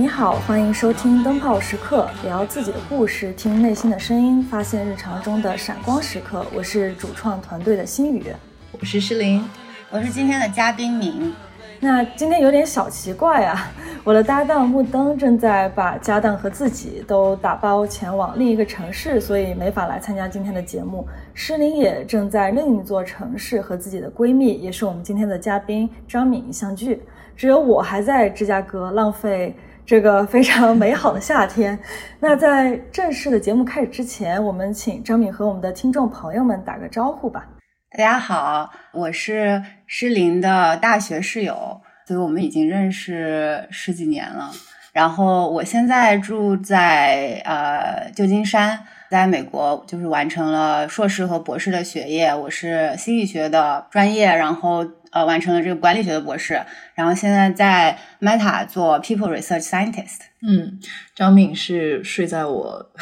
你好，欢迎收听灯泡时刻，聊自己的故事，听内心的声音，发现日常中的闪光时刻。我是主创团队的心雨，我是诗琳，我是今天的嘉宾敏。那今天有点小奇怪啊，我的搭档木灯正在把家当和自己都打包前往另一个城市，所以没法来参加今天的节目。诗琳也正在另一座城市和自己的闺蜜，也是我们今天的嘉宾张敏相聚。只有我还在芝加哥浪费这个非常美好的夏天。那在正式的节目开始之前，我们请张敏和我们的听众朋友们打个招呼吧。大家好，我是诗琳的大学室友，所以我们已经认识十几年了。然后我现在住在呃旧金山，在美国就是完成了硕士和博士的学业。我是心理学的专业，然后呃完成了这个管理学的博士，然后现在在 Meta 做 People Research Scientist。嗯，张敏是睡在我。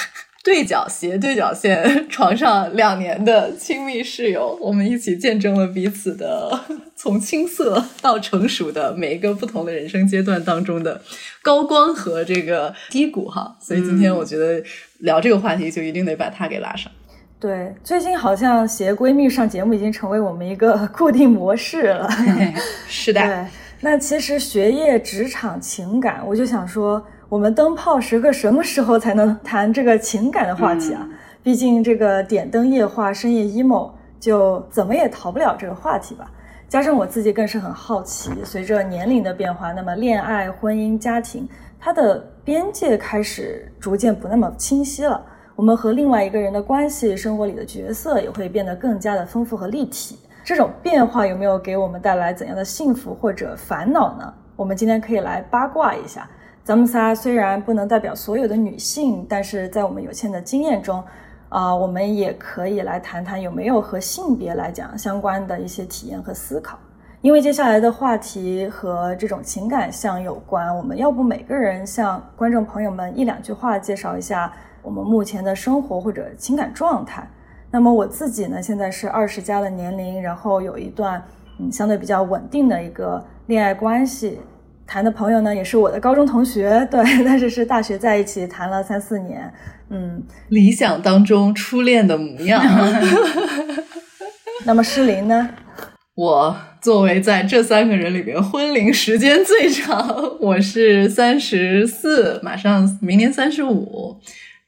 对角斜对角线床上两年的亲密室友，我们一起见证了彼此的从青涩到成熟的每一个不同的人生阶段当中的高光和这个低谷哈。所以今天我觉得聊这个话题就一定得把他给拉上。对，最近好像携闺蜜上节目已经成为我们一个 固定模式了。是的。对，那其实学业、职场、情感，我就想说。我们灯泡时刻什么时候才能谈这个情感的话题啊？毕竟这个点灯夜话、深夜 emo 就怎么也逃不了这个话题吧。加上我自己更是很好奇，随着年龄的变化，那么恋爱、婚姻、家庭，它的边界开始逐渐不那么清晰了。我们和另外一个人的关系、生活里的角色也会变得更加的丰富和立体。这种变化有没有给我们带来怎样的幸福或者烦恼呢？我们今天可以来八卦一下。咱们仨虽然不能代表所有的女性，但是在我们有限的经验中，啊，我们也可以来谈谈有没有和性别来讲相关的一些体验和思考。因为接下来的话题和这种情感相有关，我们要不每个人向观众朋友们一两句话介绍一下我们目前的生活或者情感状态。那么我自己呢，现在是二十加的年龄，然后有一段嗯相对比较稳定的一个恋爱关系。谈的朋友呢，也是我的高中同学，对，但是是大学在一起谈了三四年，嗯，理想当中初恋的模样。那么诗琳呢？我作为在这三个人里边婚龄时间最长，我是三十四，马上明年三十五，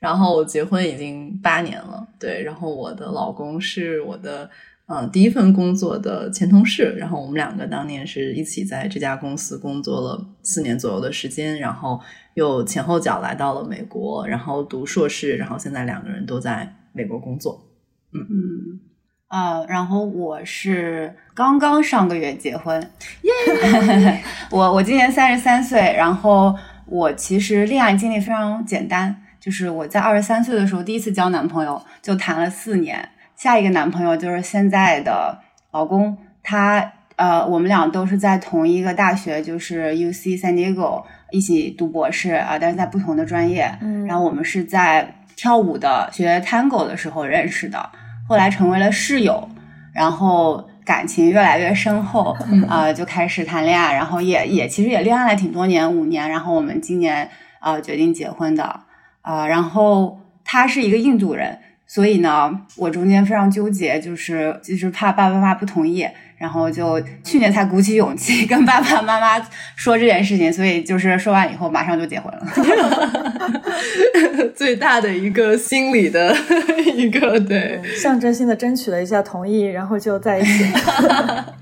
然后我结婚已经八年了，对，然后我的老公是我的。嗯，第一份工作的前同事，然后我们两个当年是一起在这家公司工作了四年左右的时间，然后又前后脚来到了美国，然后读硕士，然后现在两个人都在美国工作。嗯嗯，啊，然后我是刚刚上个月结婚，耶！我我今年三十三岁，然后我其实恋爱经历非常简单，就是我在二十三岁的时候第一次交男朋友，就谈了四年。下一个男朋友就是现在的老公，他呃，我们俩都是在同一个大学，就是 U C San Diego 一起读博士啊，但是在不同的专业。嗯，然后我们是在跳舞的学 Tango 的时候认识的，后来成为了室友，然后感情越来越深厚啊，就开始谈恋爱，然后也也其实也恋爱了挺多年，五年，然后我们今年啊决定结婚的啊，然后他是一个印度人。所以呢，我中间非常纠结，就是就是怕爸爸妈妈不同意，然后就去年才鼓起勇气跟爸爸妈妈说这件事情，所以就是说完以后马上就结婚了。最大的一个心理的 一个对，象征性的争取了一下同意，然后就在一起。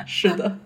是的，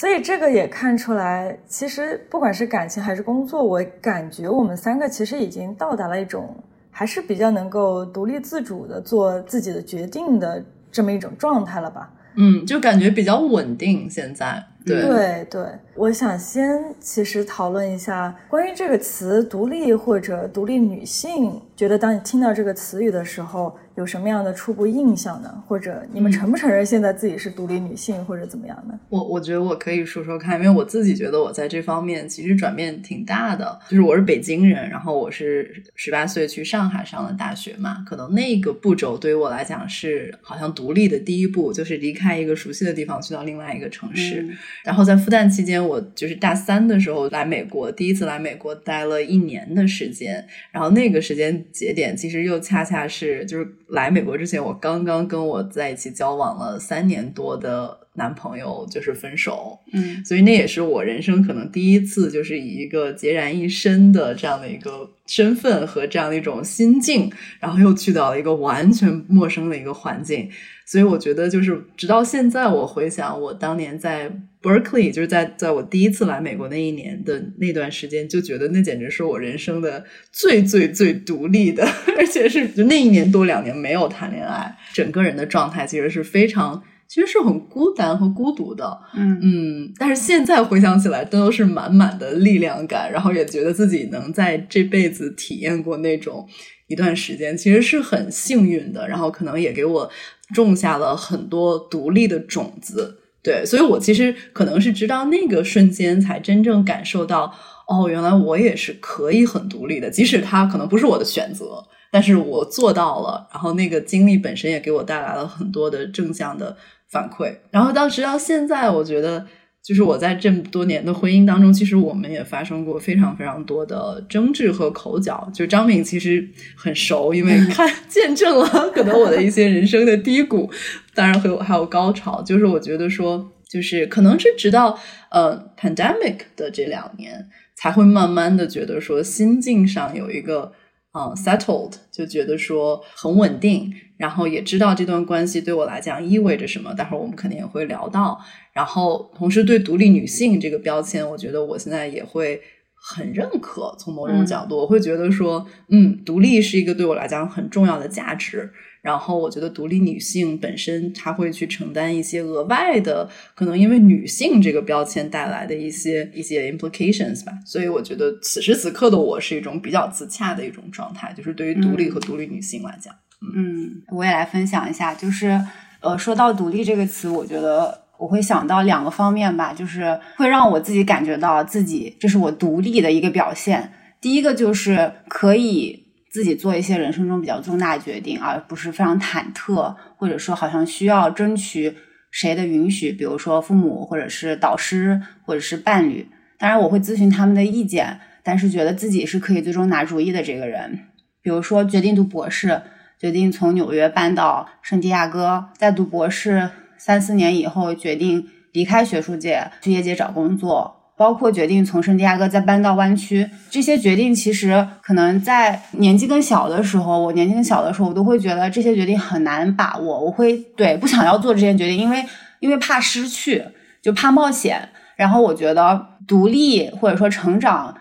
所以这个也看出来，其实不管是感情还是工作，我感觉我们三个其实已经到达了一种。还是比较能够独立自主的做自己的决定的这么一种状态了吧？嗯，就感觉比较稳定。现在，对对对，我想先其实讨论一下关于这个词“独立”或者“独立女性”。觉得当你听到这个词语的时候，有什么样的初步印象呢？或者你们承不承认现在自己是独立女性，或者怎么样呢？我我觉得我可以说说看，因为我自己觉得我在这方面其实转变挺大的。就是我是北京人，然后我是十八岁去上海上了大学嘛，可能那个步骤对于我来讲是好像独立的第一步，就是离开一个熟悉的地方去到另外一个城市。然后在复旦期间，我就是大三的时候来美国，第一次来美国待了一年的时间，然后那个时间节点其实又恰恰是就是来美国之前，我刚刚跟我在一起交往了三年多的男朋友就是分手，嗯，所以那也是我人生可能第一次，就是以一个孑然一身的这样的一个身份和这样的一种心境，然后又去到了一个完全陌生的一个环境，所以我觉得就是直到现在，我回想我当年在 Berkeley，就是在在我第一次来美国那一年的那段时间，就觉得那简直是我人生的最最最独立的，而且是就那一年多两年没有谈恋爱，整个人的状态其实是非常。其实是很孤单和孤独的，嗯嗯，但是现在回想起来，都是满满的力量感，然后也觉得自己能在这辈子体验过那种一段时间，其实是很幸运的，然后可能也给我种下了很多独立的种子。对，所以我其实可能是直到那个瞬间，才真正感受到，哦，原来我也是可以很独立的，即使它可能不是我的选择，但是我做到了。然后那个经历本身也给我带来了很多的正向的。反馈，然后到直到现在，我觉得就是我在这么多年的婚姻当中，其实我们也发生过非常非常多的争执和口角。就张敏其实很熟，因为 看见证了可能我的一些人生的低谷，当然会有还有高潮。就是我觉得说，就是可能是直到呃 pandemic 的这两年，才会慢慢的觉得说心境上有一个。嗯，settled 就觉得说很稳定，然后也知道这段关系对我来讲意味着什么。待会儿我们肯定也会聊到。然后同时对独立女性这个标签，我觉得我现在也会很认可。从某种角度，我会觉得说，嗯，独立是一个对我来讲很重要的价值。然后我觉得独立女性本身，她会去承担一些额外的，可能因为女性这个标签带来的一些一些 implications 吧。所以我觉得此时此刻的我是一种比较自洽的一种状态，就是对于独立和独立女性来讲。嗯，嗯我也来分享一下，就是呃，说到独立这个词，我觉得我会想到两个方面吧，就是会让我自己感觉到自己这是我独立的一个表现。第一个就是可以。自己做一些人生中比较重大决定，而不是非常忐忑，或者说好像需要争取谁的允许，比如说父母，或者是导师，或者是伴侣。当然，我会咨询他们的意见，但是觉得自己是可以最终拿主意的这个人。比如说，决定读博士，决定从纽约搬到圣地亚哥，在读博士三四年以后，决定离开学术界，去业界找工作。包括决定从圣地亚哥再搬到湾区，这些决定其实可能在年纪更小的时候，我年纪更小的时候，我都会觉得这些决定很难把握。我会对不想要做这些决定，因为因为怕失去，就怕冒险。然后我觉得独立或者说成长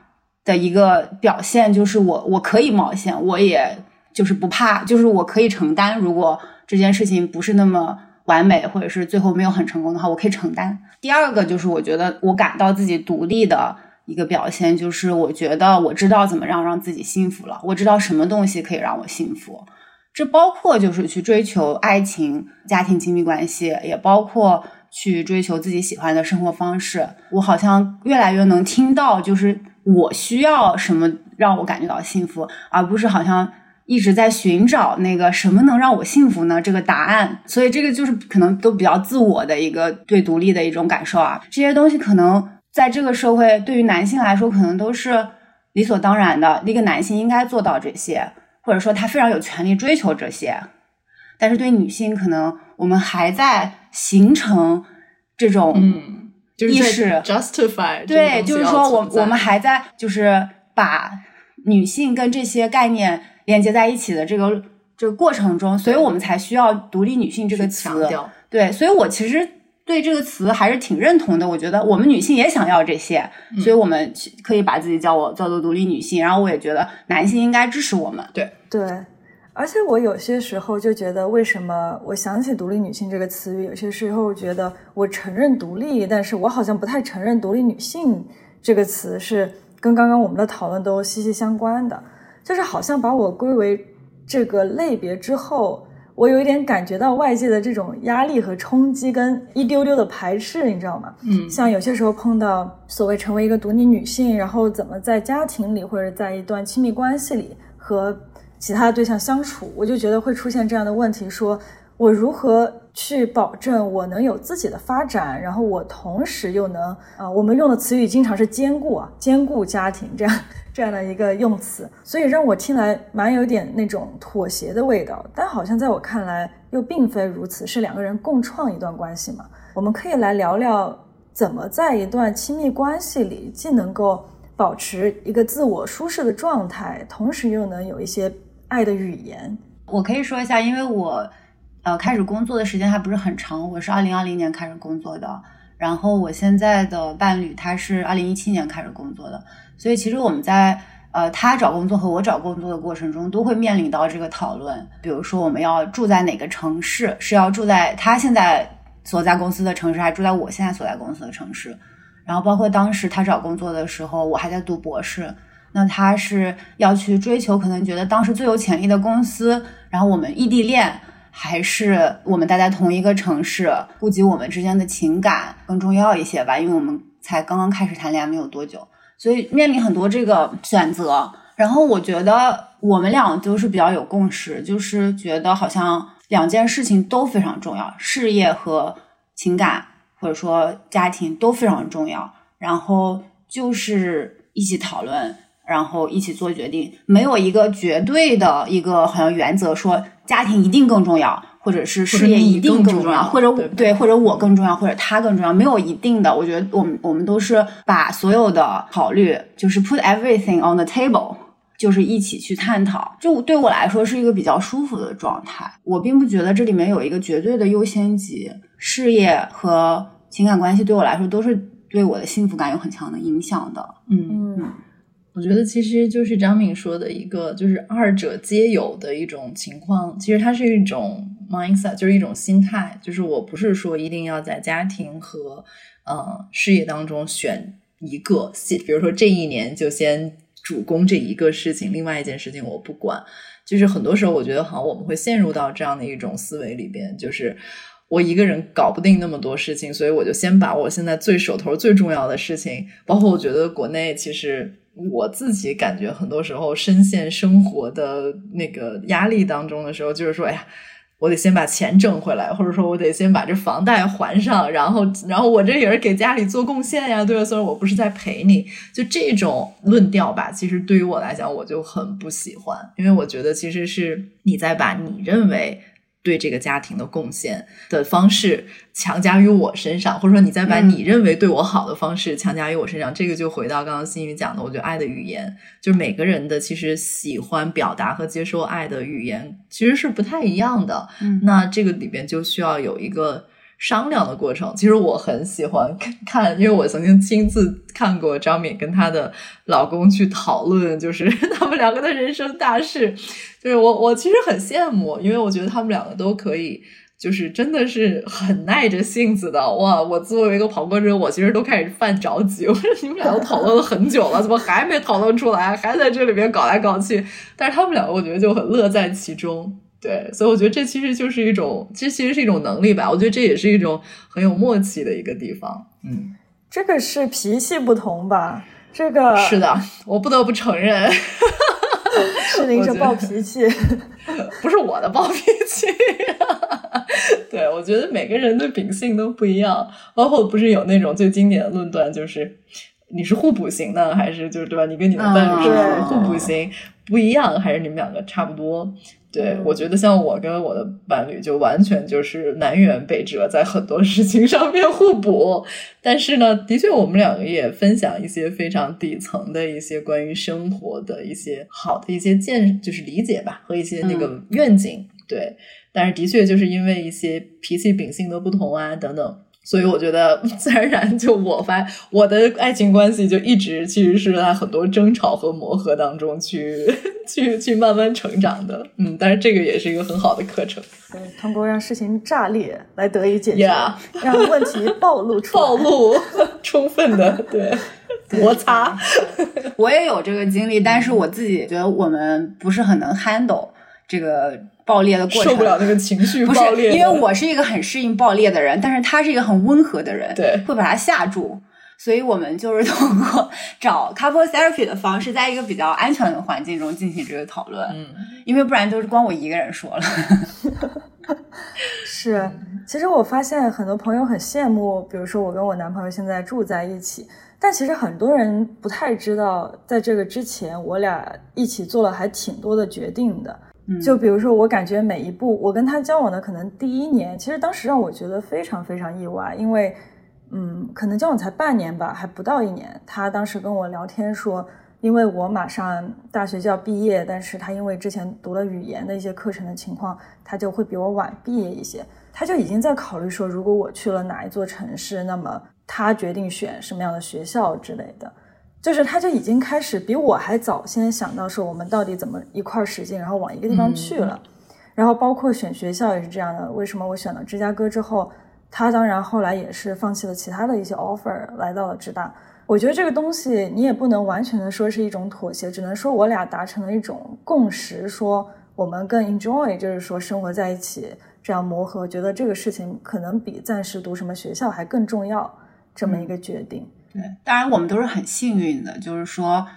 的一个表现就是我我可以冒险，我也就是不怕，就是我可以承担。如果这件事情不是那么。完美，或者是最后没有很成功的话，我可以承担。第二个就是我觉得我感到自己独立的一个表现，就是我觉得我知道怎么让让自己幸福了。我知道什么东西可以让我幸福，这包括就是去追求爱情、家庭亲密关系，也包括去追求自己喜欢的生活方式。我好像越来越能听到，就是我需要什么让我感觉到幸福，而不是好像。一直在寻找那个什么能让我幸福呢？这个答案，所以这个就是可能都比较自我的一个对独立的一种感受啊。这些东西可能在这个社会对于男性来说，可能都是理所当然的。一个男性应该做到这些，或者说他非常有权利追求这些。但是对女性，可能我们还在形成这种意识，justify 对，就是说我我们还在就是把女性跟这些概念。连接在一起的这个这个过程中，所以我们才需要“独立女性”这个词。对，所以我其实对这个词还是挺认同的。我觉得我们女性也想要这些，所以我们可以把自己叫我叫做独立女性。然后我也觉得男性应该支持我们。对对，而且我有些时候就觉得，为什么我想起“独立女性”这个词语，有些时候觉得我承认独立，但是我好像不太承认“独立女性”这个词是跟刚刚我们的讨论都息息相关的。就是好像把我归为这个类别之后，我有一点感觉到外界的这种压力和冲击，跟一丢丢的排斥，你知道吗？嗯，像有些时候碰到所谓成为一个独立女性，然后怎么在家庭里或者在一段亲密关系里和其他的对象相处，我就觉得会出现这样的问题：说我如何去保证我能有自己的发展，然后我同时又能啊，我们用的词语经常是兼顾啊，兼顾家庭这样。这样的一个用词，所以让我听来蛮有点那种妥协的味道，但好像在我看来又并非如此，是两个人共创一段关系嘛？我们可以来聊聊怎么在一段亲密关系里，既能够保持一个自我舒适的状态，同时又能有一些爱的语言。我可以说一下，因为我呃开始工作的时间还不是很长，我是二零二零年开始工作的，然后我现在的伴侣他是二零一七年开始工作的。所以其实我们在呃他找工作和我找工作的过程中，都会面临到这个讨论。比如说我们要住在哪个城市，是要住在他现在所在公司的城市，还是住在我现在所在公司的城市？然后包括当时他找工作的时候，我还在读博士，那他是要去追求可能觉得当时最有潜力的公司，然后我们异地恋，还是我们待在同一个城市，顾及我们之间的情感更重要一些吧？因为我们才刚刚开始谈恋爱没有多久。所以面临很多这个选择，然后我觉得我们俩都是比较有共识，就是觉得好像两件事情都非常重要，事业和情感或者说家庭都非常重要，然后就是一起讨论，然后一起做决定，没有一个绝对的一个好像原则说家庭一定更重要。或者是事业一定更重要，或者对，或者我更重要，或者他更重要，没有一定的。我觉得我们我们都是把所有的考虑，就是 put everything on the table，就是一起去探讨。就对我来说是一个比较舒服的状态。我并不觉得这里面有一个绝对的优先级，事业和情感关系对我来说都是对我的幸福感有很强的影响的。嗯嗯。我觉得其实就是张敏说的一个，就是二者皆有的一种情况。其实它是一种 mindset，就是一种心态。就是我不是说一定要在家庭和呃事业当中选一个，比如说这一年就先主攻这一个事情，另外一件事情我不管。就是很多时候，我觉得好像我们会陷入到这样的一种思维里边，就是我一个人搞不定那么多事情，所以我就先把我现在最手头最重要的事情，包括我觉得国内其实。我自己感觉很多时候深陷生活的那个压力当中的时候，就是说，哎呀，我得先把钱挣回来，或者说我得先把这房贷还上，然后，然后我这也是给家里做贡献呀，对吧？虽然我不是在陪你，就这种论调吧，其实对于我来讲，我就很不喜欢，因为我觉得其实是你在把你认为。对这个家庭的贡献的方式强加于我身上，或者说你再把你认为对我好的方式强加于我身上，这个就回到刚刚新宇讲的，我觉得爱的语言就是每个人的其实喜欢表达和接受爱的语言其实是不太一样的。嗯，那这个里边就需要有一个。商量的过程，其实我很喜欢看，因为我曾经亲自看过张敏跟她的老公去讨论，就是 他们两个的人生大事。就是我，我其实很羡慕，因为我觉得他们两个都可以，就是真的是很耐着性子的。哇，我作为一个旁观者，我其实都开始犯着急。我说你们俩都讨论了很久了，怎么还没讨论出来，还在这里边搞来搞去？但是他们两个，我觉得就很乐在其中。对，所以我觉得这其实就是一种，这其实是一种能力吧。我觉得这也是一种很有默契的一个地方。嗯，这个是脾气不同吧？这个是的，我不得不承认，是您这暴脾气，不是我的暴脾气。对，我觉得每个人的秉性都不一样。包括不是有那种最经典的论断，就是你是互补型的，还是就是对吧？你跟你的伴侣是互补型，不一样，还是你们两个差不多？对，我觉得像我跟我的伴侣就完全就是南辕北辙，在很多事情上面互补。但是呢，的确我们两个也分享一些非常底层的一些关于生活的一些好的一些见，就是理解吧，和一些那个愿景。对，但是的确就是因为一些脾气秉性的不同啊等等。所以我觉得 自然而然，就我发我的爱情关系就一直其实是在很多争吵和磨合当中去 去去慢慢成长的，嗯，但是这个也是一个很好的课程。对，通过让事情炸裂来得以解决，让问题暴露出 暴露，充分的对摩擦。我也有这个经历，但是我自己觉得我们不是很能 handle 这个。爆裂的过程，受不了那个情绪不爆裂。因为我是一个很适应爆裂的人，但是他是一个很温和的人，对，会把他吓住。所以我们就是通过找 couple therapy 的方式，在一个比较安全的环境中进行这个讨论。嗯，因为不然就是光我一个人说了。是，其实我发现很多朋友很羡慕，比如说我跟我男朋友现在住在一起，但其实很多人不太知道，在这个之前我俩一起做了还挺多的决定的。就比如说，我感觉每一步，我跟他交往的可能第一年，其实当时让我觉得非常非常意外，因为。嗯，可能交往才半年吧，还不到一年。他当时跟我聊天说，因为我马上大学就要毕业，但是他因为之前读了语言的一些课程的情况，他就会比我晚毕业一些。他就已经在考虑说，如果我去了哪一座城市，那么他决定选什么样的学校之类的。就是他就已经开始比我还早先想到说，我们到底怎么一块使劲，然后往一个地方去了。然后包括选学校也是这样的。为什么我选了芝加哥之后？他当然后来也是放弃了其他的一些 offer，来到了浙大。我觉得这个东西你也不能完全的说是一种妥协，只能说我俩达成了一种共识，说我们更 enjoy，就是说生活在一起这样磨合，觉得这个事情可能比暂时读什么学校还更重要，这么一个决定。对，当然我们都是很幸运的，就是说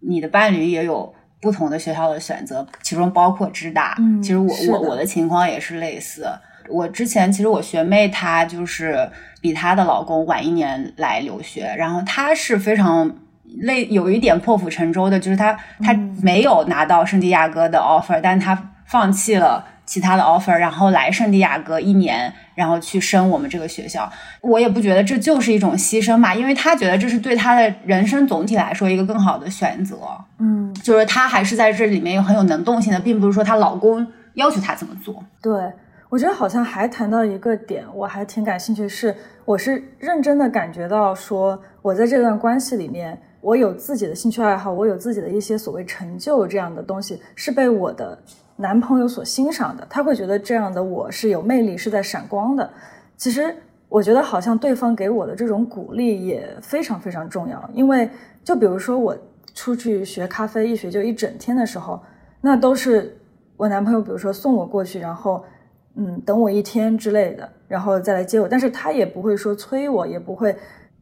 你的伴侣也有不同的学校的选择，其中包括芝大。嗯，其实我我我的情况也是类似。我之前其实我学妹她就是比她的老公晚一年来留学，然后她是非常累，有一点破釜沉舟的，就是她她没有拿到圣地亚哥的 offer，但她放弃了其他的 offer，然后来圣地亚哥一年，然后去升我们这个学校。我也不觉得这就是一种牺牲嘛，因为她觉得这是对她的人生总体来说一个更好的选择。嗯，就是她还是在这里面有很有能动性的，并不是说她老公要求她这么做。对。我觉得好像还谈到一个点，我还挺感兴趣，是我是认真的感觉到说，我在这段关系里面，我有自己的兴趣爱好，我有自己的一些所谓成就这样的东西，是被我的男朋友所欣赏的，他会觉得这样的我是有魅力，是在闪光的。其实我觉得好像对方给我的这种鼓励也非常非常重要，因为就比如说我出去学咖啡，一学就一整天的时候，那都是我男朋友，比如说送我过去，然后。嗯，等我一天之类的，然后再来接我。但是他也不会说催我，也不会。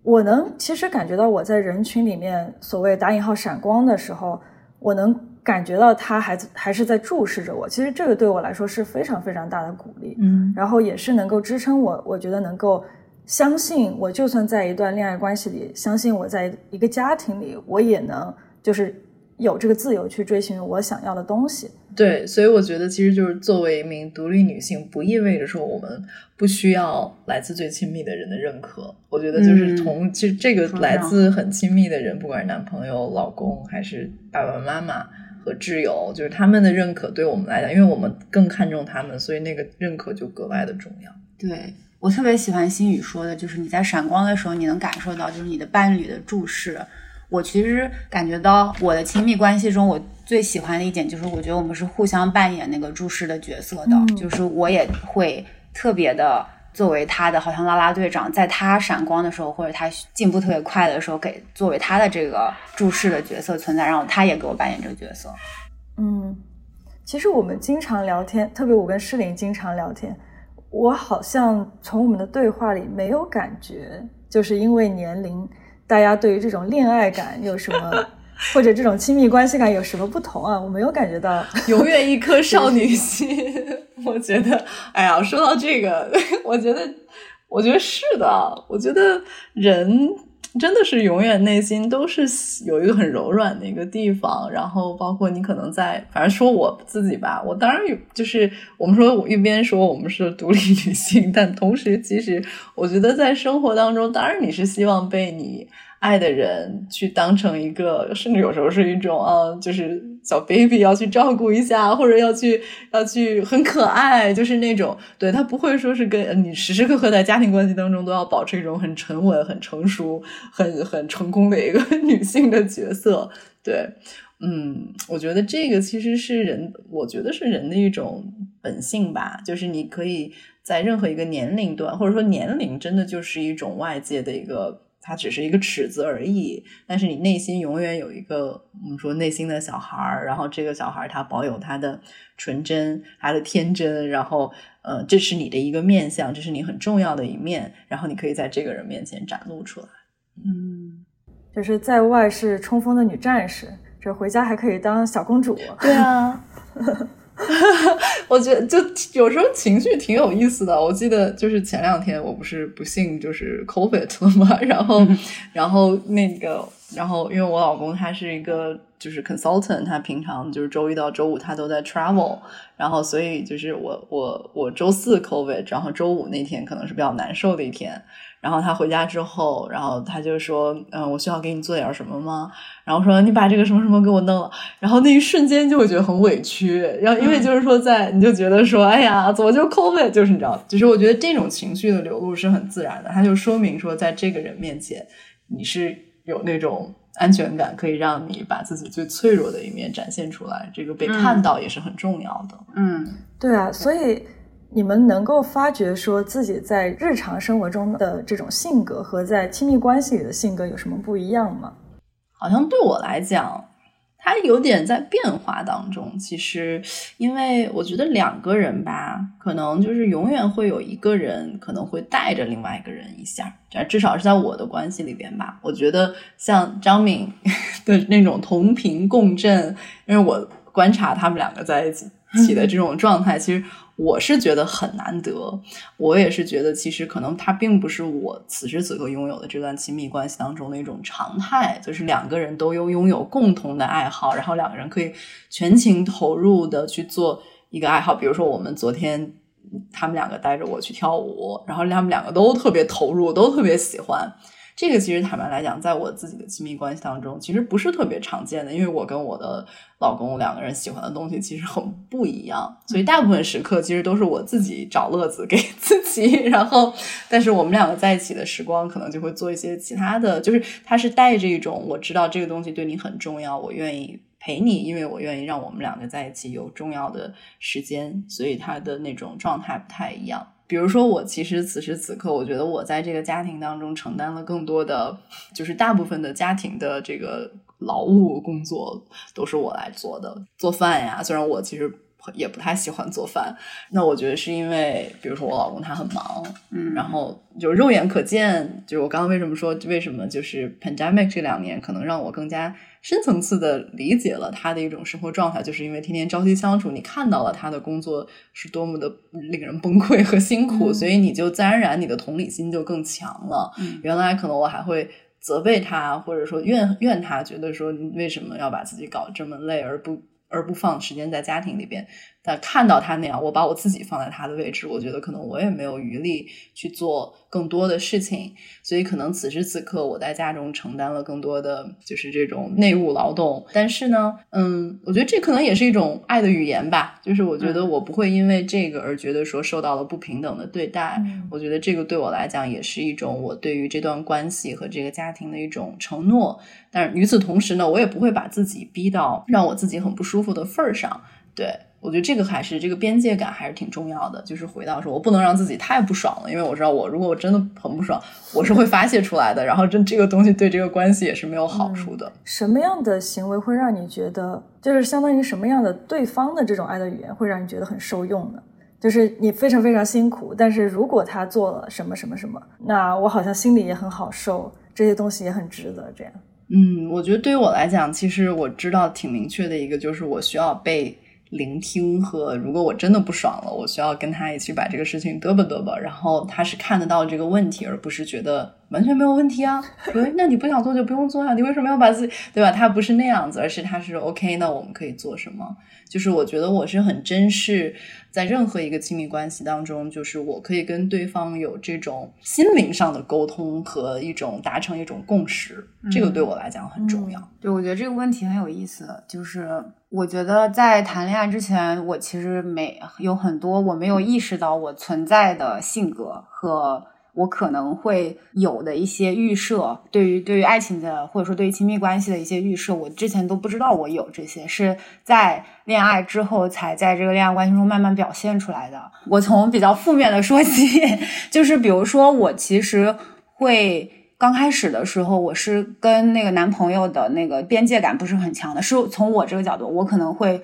我能其实感觉到我在人群里面所谓打引号闪光的时候，我能感觉到他还还是在注视着我。其实这个对我来说是非常非常大的鼓励。嗯，然后也是能够支撑我，我觉得能够相信我，就算在一段恋爱关系里，相信我在一个家庭里，我也能就是有这个自由去追寻我想要的东西。对，所以我觉得其实就是作为一名独立女性，不意味着说我们不需要来自最亲密的人的认可。我觉得就是从其实这个来自很亲密的人，不管是男朋友、老公，还是爸爸妈妈和挚友，就是他们的认可对我们来讲，因为我们更看重他们，所以那个认可就格外的重要。对我特别喜欢心宇说的，就是你在闪光的时候，你能感受到就是你的伴侣的注视。我其实感觉到我的亲密关系中，我最喜欢的一点就是，我觉得我们是互相扮演那个注视的角色的，就是我也会特别的作为他的好像啦啦队长，在他闪光的时候或者他进步特别快的时候，给作为他的这个注视的角色存在，然后他也给我扮演这个角色。嗯，其实我们经常聊天，特别我跟诗琳经常聊天，我好像从我们的对话里没有感觉，就是因为年龄。大家对于这种恋爱感有什么，或者这种亲密关系感有什么不同啊？我没有感觉到，永远一颗少女心。我觉得，哎呀，说到这个，我觉得，我觉得是的。我觉得人。真的是永远内心都是有一个很柔软的一个地方，然后包括你可能在，反正说我自己吧，我当然有，就是我们说一边说我们是独立女性，但同时其实我觉得在生活当中，当然你是希望被你。爱的人去当成一个，甚至有时候是一种啊，就是小 baby 要去照顾一下，或者要去要去很可爱，就是那种对他不会说是跟你时时刻刻在家庭关系当中都要保持一种很沉稳、很成熟、很很成功的一个 女性的角色。对，嗯，我觉得这个其实是人，我觉得是人的一种本性吧，就是你可以在任何一个年龄段，或者说年龄真的就是一种外界的一个。它只是一个尺子而已，但是你内心永远有一个我们说内心的小孩儿，然后这个小孩儿他保有他的纯真，他的天真，然后呃，这是你的一个面相，这是你很重要的一面，然后你可以在这个人面前展露出来。嗯，就是在外是冲锋的女战士，这回家还可以当小公主。对啊。我觉得就有时候情绪挺有意思的。我记得就是前两天我不是不幸就是 COVID 了嘛，然后然后那个然后因为我老公他是一个就是 consultant，他平常就是周一到周五他都在 travel，然后所以就是我我我周四 COVID，然后周五那天可能是比较难受的一天。然后他回家之后，然后他就说：“嗯，我需要给你做点什么吗？”然后说：“你把这个什么什么给我弄了。”然后那一瞬间就会觉得很委屈。然后因为就是说，在你就觉得说：“哎呀，怎么就 COVID？” 就是你知道，就是我觉得这种情绪的流露是很自然的。它就说明说，在这个人面前，你是有那种安全感，可以让你把自己最脆弱的一面展现出来。这个被看到也是很重要的。嗯，对啊，所以。你们能够发觉说自己在日常生活中的这种性格和在亲密关系里的性格有什么不一样吗？好像对我来讲，它有点在变化当中。其实，因为我觉得两个人吧，可能就是永远会有一个人可能会带着另外一个人一下，至少是在我的关系里边吧。我觉得像张敏 的那种同频共振，因为我观察他们两个在一起的 这种状态，其实。我是觉得很难得，我也是觉得，其实可能它并不是我此时此刻拥有的这段亲密关系当中的一种常态，就是两个人都有拥有共同的爱好，然后两个人可以全情投入的去做一个爱好。比如说，我们昨天他们两个带着我去跳舞，然后他们两个都特别投入，都特别喜欢。这个其实坦白来讲，在我自己的亲密关系当中，其实不是特别常见的，因为我跟我的老公两个人喜欢的东西其实很不一样，所以大部分时刻其实都是我自己找乐子给 自己，然后，但是我们两个在一起的时光，可能就会做一些其他的，就是他是带着一种我知道这个东西对你很重要，我愿意陪你，因为我愿意让我们两个在一起有重要的时间，所以他的那种状态不太一样。比如说，我其实此时此刻，我觉得我在这个家庭当中承担了更多的，就是大部分的家庭的这个劳务工作都是我来做的，做饭呀。虽然我其实也不太喜欢做饭，那我觉得是因为，比如说我老公他很忙，嗯，然后就肉眼可见，就我刚刚为什么说为什么就是 pandemic 这两年可能让我更加。深层次的理解了他的一种生活状态，就是因为天天朝夕相处，你看到了他的工作是多么的令人崩溃和辛苦，所以你就自然而然你的同理心就更强了。原来可能我还会责备他，或者说怨怨他，觉得说你为什么要把自己搞这么累，而不而不放时间在家庭里边。但看到他那样，我把我自己放在他的位置，我觉得可能我也没有余力去做更多的事情，所以可能此时此刻我在家中承担了更多的就是这种内务劳动。但是呢，嗯，我觉得这可能也是一种爱的语言吧，就是我觉得我不会因为这个而觉得说受到了不平等的对待。我觉得这个对我来讲也是一种我对于这段关系和这个家庭的一种承诺。但是与此同时呢，我也不会把自己逼到让我自己很不舒服的份儿上。对。我觉得这个还是这个边界感还是挺重要的。就是回到说，我不能让自己太不爽了，因为我知道我如果我真的很不爽，我是会发泄出来的。然后这这个东西对这个关系也是没有好处的。什么样的行为会让你觉得，就是相当于什么样的对方的这种爱的语言会让你觉得很受用呢？就是你非常非常辛苦，但是如果他做了什么什么什么，那我好像心里也很好受，这些东西也很值得。这样，嗯，我觉得对于我来讲，其实我知道挺明确的一个，就是我需要被。聆听和如果我真的不爽了，我需要跟他一起把这个事情嘚啵嘚啵，然后他是看得到这个问题，而不是觉得完全没有问题啊。对那你不想做就不用做啊，你为什么要把自己对吧？他不是那样子，而是他是 OK，那我们可以做什么？就是我觉得我是很珍视。在任何一个亲密关系当中，就是我可以跟对方有这种心灵上的沟通和一种达成一种共识，这个对我来讲很重要。对，我觉得这个问题很有意思。就是我觉得在谈恋爱之前，我其实没有很多我没有意识到我存在的性格和。我可能会有的一些预设，对于对于爱情的或者说对于亲密关系的一些预设，我之前都不知道我有这些，是在恋爱之后才在这个恋爱关系中慢慢表现出来的。我从比较负面的说起，就是比如说我其实会刚开始的时候，我是跟那个男朋友的那个边界感不是很强的，是从我这个角度，我可能会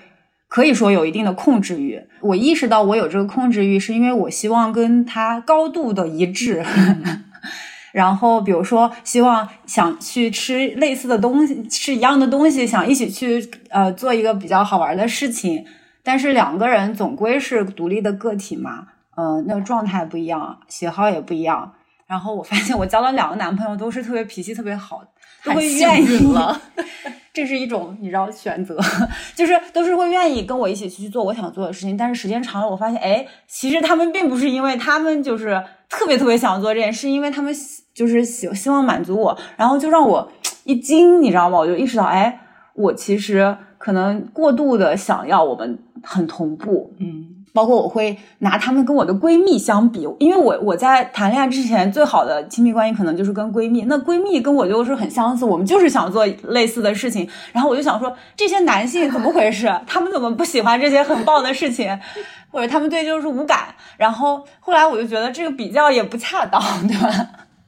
可以说有一定的控制欲。我意识到我有这个控制欲，是因为我希望跟他高度的一致。然后，比如说，希望想去吃类似的东西，吃一样的东西，想一起去呃做一个比较好玩的事情。但是两个人总归是独立的个体嘛，嗯，那个状态不一样，喜好也不一样。然后我发现我交了两个男朋友都是特别脾气特别好，都会愿意了。这是一种你知道选择，就是都是会愿意跟我一起去做我想做的事情。但是时间长了，我发现，哎，其实他们并不是因为他们就是特别特别想做这件事，因为他们就是希希望满足我，然后就让我 一惊，你知道吗？我就意识到，哎，我其实可能过度的想要我们很同步，嗯。包括我会拿她们跟我的闺蜜相比，因为我我在谈恋爱之前最好的亲密关系可能就是跟闺蜜，那闺蜜跟我就是很相似，我们就是想做类似的事情，然后我就想说这些男性怎么回事？他们怎么不喜欢这些很棒的事情，或者他们对就是无感？然后后来我就觉得这个比较也不恰当，对吧？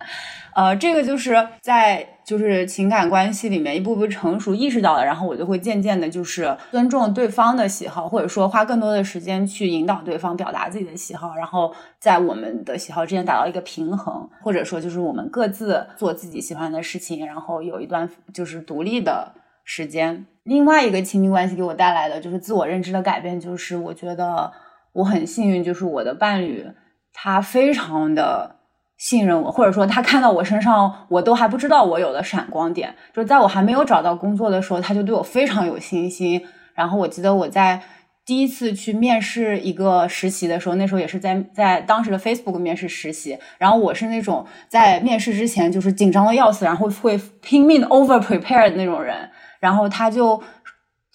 呃，这个就是在就是情感关系里面一步步成熟意识到了，然后我就会渐渐的，就是尊重对方的喜好，或者说花更多的时间去引导对方表达自己的喜好，然后在我们的喜好之间达到一个平衡，或者说就是我们各自做自己喜欢的事情，然后有一段就是独立的时间。另外一个亲密关系给我带来的就是自我认知的改变，就是我觉得我很幸运，就是我的伴侣他非常的。信任我，或者说他看到我身上我都还不知道我有的闪光点，就是在我还没有找到工作的时候，他就对我非常有信心。然后我记得我在第一次去面试一个实习的时候，那时候也是在在当时的 Facebook 面试实习。然后我是那种在面试之前就是紧张的要死，然后会拼命的 over prepare 的那种人。然后他就。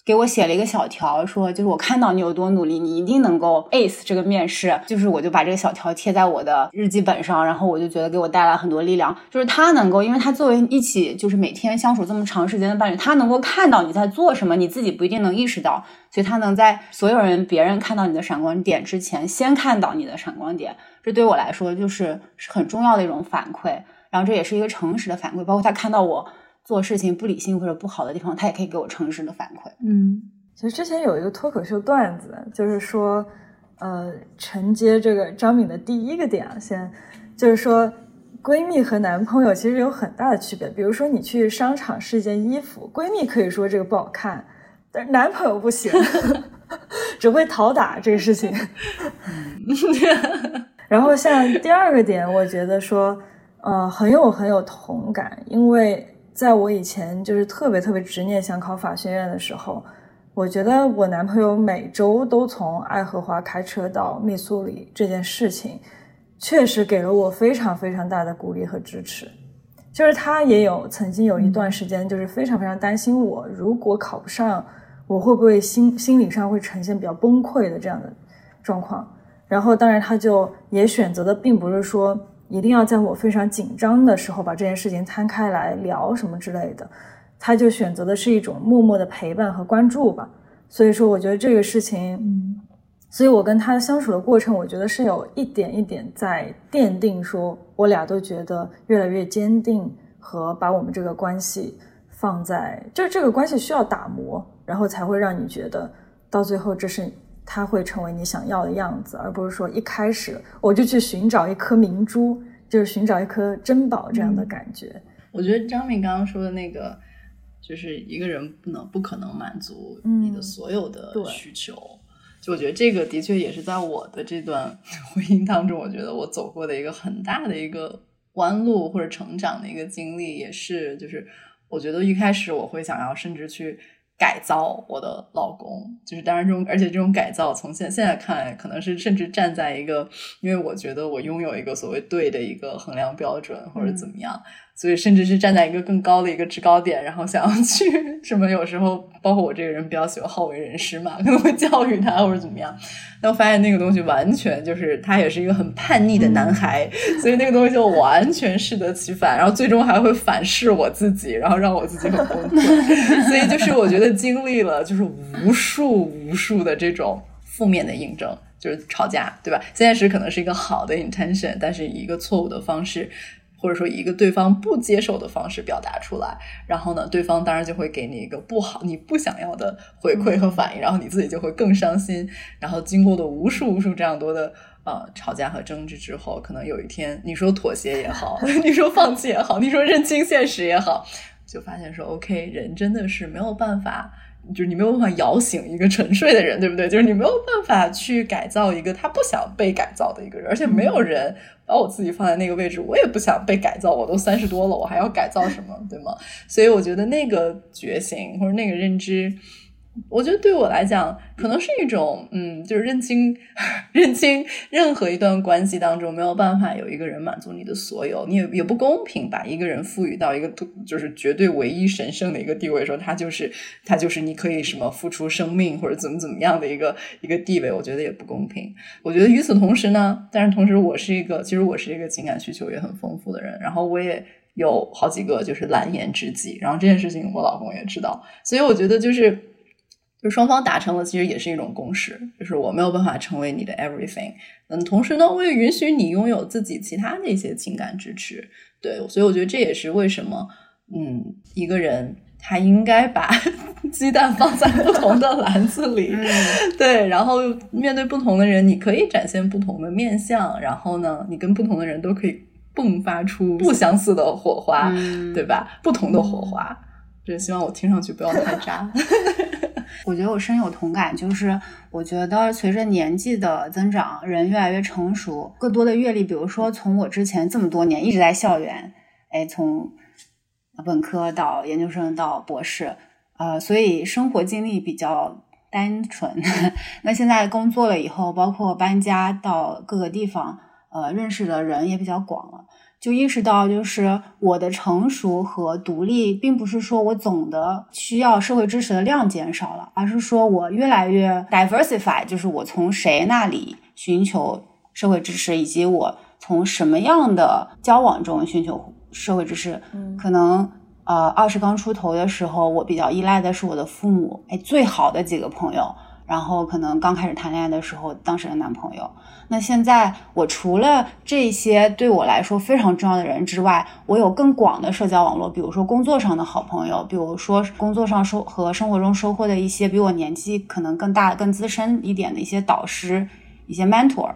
给我写了一个小条，说就是我看到你有多努力，你一定能够 ace 这个面试。就是我就把这个小条贴在我的日记本上，然后我就觉得给我带来很多力量。就是他能够，因为他作为一起就是每天相处这么长时间的伴侣，他能够看到你在做什么，你自己不一定能意识到，所以他能在所有人别人看到你的闪光点之前，先看到你的闪光点。这对我来说就是是很重要的一种反馈，然后这也是一个诚实的反馈，包括他看到我。做事情不理性或者不好的地方，他也可以给我诚实的反馈。嗯，其实之前有一个脱口秀段子，就是说，呃，承接这个张敏的第一个点啊，先就是说，闺蜜和男朋友其实有很大的区别。比如说，你去商场试一件衣服，闺蜜可以说这个不好看，但是男朋友不行，只会讨打这个事情。然后像第二个点，我觉得说，呃，很有很有同感，因为。在我以前就是特别特别执念想考法学院的时候，我觉得我男朋友每周都从爱荷华开车到密苏里这件事情，确实给了我非常非常大的鼓励和支持。就是他也有曾经有一段时间，就是非常非常担心我如果考不上，我会不会心心理上会呈现比较崩溃的这样的状况。然后当然他就也选择的并不是说。一定要在我非常紧张的时候把这件事情摊开来聊什么之类的，他就选择的是一种默默的陪伴和关注吧。所以说，我觉得这个事情，嗯，所以我跟他相处的过程，我觉得是有一点一点在奠定，说我俩都觉得越来越坚定，和把我们这个关系放在，就是这个关系需要打磨，然后才会让你觉得到最后这是。它会成为你想要的样子，而不是说一开始我就去寻找一颗明珠，就是寻找一颗珍宝这样的感觉。我觉得张敏刚刚说的那个，就是一个人不能不可能满足你的所有的需求。就我觉得这个的确也是在我的这段 婚姻当中，我觉得我走过的一个很大的一个弯路或者成长的一个经历，也是就是我觉得一开始我会想要甚至去。改造我的老公，就是当然这种，而且这种改造从现现在看来，可能是甚至站在一个，因为我觉得我拥有一个所谓对的一个衡量标准或者怎么样。所以，甚至是站在一个更高的一个制高点，然后想要去什么？有时候，包括我这个人比较喜欢好为人师嘛，可能会教育他或者怎么样。但我发现那个东西完全就是他也是一个很叛逆的男孩，所以那个东西就完全适得其反，然后最终还会反噬我自己，然后让我自己很崩溃。所以，就是我觉得经历了就是无数无数的这种负面的印证，就是吵架，对吧？现在是可能是一个好的 intention，但是以一个错误的方式。或者说以一个对方不接受的方式表达出来，然后呢，对方当然就会给你一个不好、你不想要的回馈和反应，然后你自己就会更伤心。然后经过了无数无数这样多的呃吵架和争执之后，可能有一天你说妥协也好，你说放弃也好，你说认清现实也好，就发现说 OK，人真的是没有办法。就是你没有办法摇醒一个沉睡的人，对不对？就是你没有办法去改造一个他不想被改造的一个人，而且没有人把我自己放在那个位置，我也不想被改造。我都三十多了，我还要改造什么，对吗？所以我觉得那个觉醒或者那个认知。我觉得对我来讲，可能是一种，嗯，就是认清，认清任何一段关系当中没有办法有一个人满足你的所有，你也也不公平把一个人赋予到一个就是绝对唯一神圣的一个地位，说他就是他就是你可以什么付出生命或者怎么怎么样的一个一个地位，我觉得也不公平。我觉得与此同时呢，但是同时我是一个，其实我是一个情感需求也很丰富的人，然后我也有好几个就是蓝颜知己，然后这件事情我老公也知道，所以我觉得就是。就双方达成了，其实也是一种共识，就是我没有办法成为你的 everything，嗯，同时呢，我也允许你拥有自己其他的一些情感支持，对，所以我觉得这也是为什么，嗯，一个人他应该把 鸡蛋放在不同的篮子里，对，然后面对不同的人，你可以展现不同的面相，然后呢，你跟不同的人都可以迸发出不相似的火花，对吧？不同的火花，就希望我听上去不要太渣。我觉得我深有同感，就是我觉得随着年纪的增长，人越来越成熟，更多的阅历，比如说从我之前这么多年一直在校园，哎，从本科到研究生到博士，呃，所以生活经历比较单纯。那现在工作了以后，包括搬家到各个地方，呃，认识的人也比较广了。就意识到，就是我的成熟和独立，并不是说我总的需要社会支持的量减少了，而是说我越来越 diversify，就是我从谁那里寻求社会支持，以及我从什么样的交往中寻求社会支持。嗯，可能呃二十刚出头的时候，我比较依赖的是我的父母，哎，最好的几个朋友。然后可能刚开始谈恋爱的时候，当时的男朋友。那现在我除了这些对我来说非常重要的人之外，我有更广的社交网络，比如说工作上的好朋友，比如说工作上收和生活中收获的一些比我年纪可能更大、更资深一点的一些导师、一些 mentor。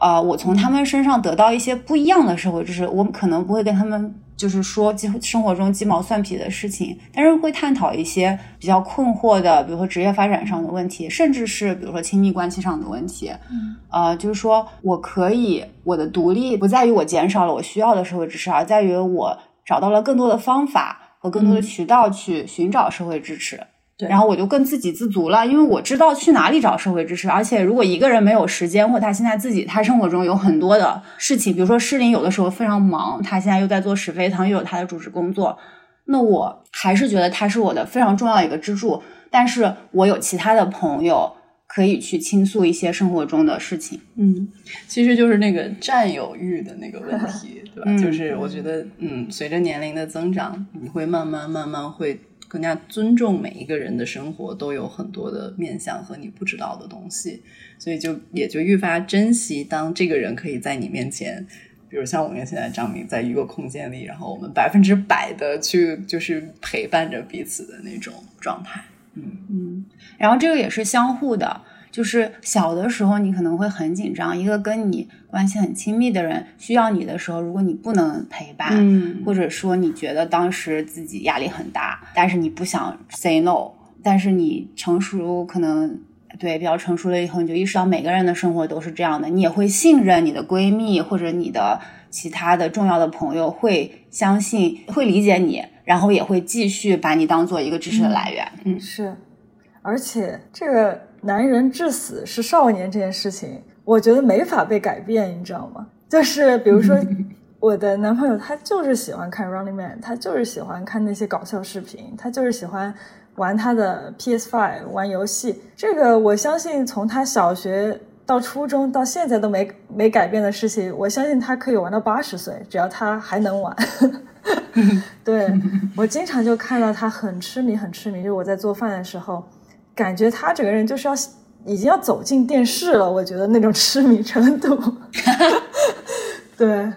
呃，我从他们身上得到一些不一样的社会知识，我可能不会跟他们。就是说，鸡生活中鸡毛蒜皮的事情，但是会探讨一些比较困惑的，比如说职业发展上的问题，甚至是比如说亲密关系上的问题。嗯，呃，就是说我可以，我的独立不在于我减少了我需要的社会支持，而在于我找到了更多的方法和更多的渠道去寻找社会支持。然后我就更自给自足了，因为我知道去哪里找社会支持。而且如果一个人没有时间，或他现在自己他生活中有很多的事情，比如说诗林有的时候非常忙，他现在又在做史飞堂，又有他的主持工作，那我还是觉得他是我的非常重要的一个支柱。但是我有其他的朋友可以去倾诉一些生活中的事情。嗯，其实就是那个占有欲的那个问题，对吧？就是我觉得，嗯，随着年龄的增长，你会慢慢慢慢会。更加尊重每一个人的生活，都有很多的面向和你不知道的东西，所以就也就愈发珍惜当这个人可以在你面前，比如像我跟现在张明在一个空间里，然后我们百分之百的去就是陪伴着彼此的那种状态。嗯嗯，然后这个也是相互的。就是小的时候，你可能会很紧张。一个跟你关系很亲密的人需要你的时候，如果你不能陪伴，嗯，或者说你觉得当时自己压力很大，但是你不想 say no，但是你成熟，可能对比较成熟了以后，你就意识到每个人的生活都是这样的。你也会信任你的闺蜜或者你的其他的重要的朋友，会相信、会理解你，然后也会继续把你当做一个知识的来源。嗯，是，而且这个。男人至死是少年这件事情，我觉得没法被改变，你知道吗？就是比如说，我的男朋友他就是喜欢看 Running Man，他就是喜欢看那些搞笑视频，他就是喜欢玩他的 PS Five 玩游戏。这个我相信，从他小学到初中到现在都没没改变的事情，我相信他可以玩到八十岁，只要他还能玩。对我经常就看到他很痴迷，很痴迷。就我在做饭的时候。感觉他整个人就是要已经要走进电视了，我觉得那种痴迷程度。对，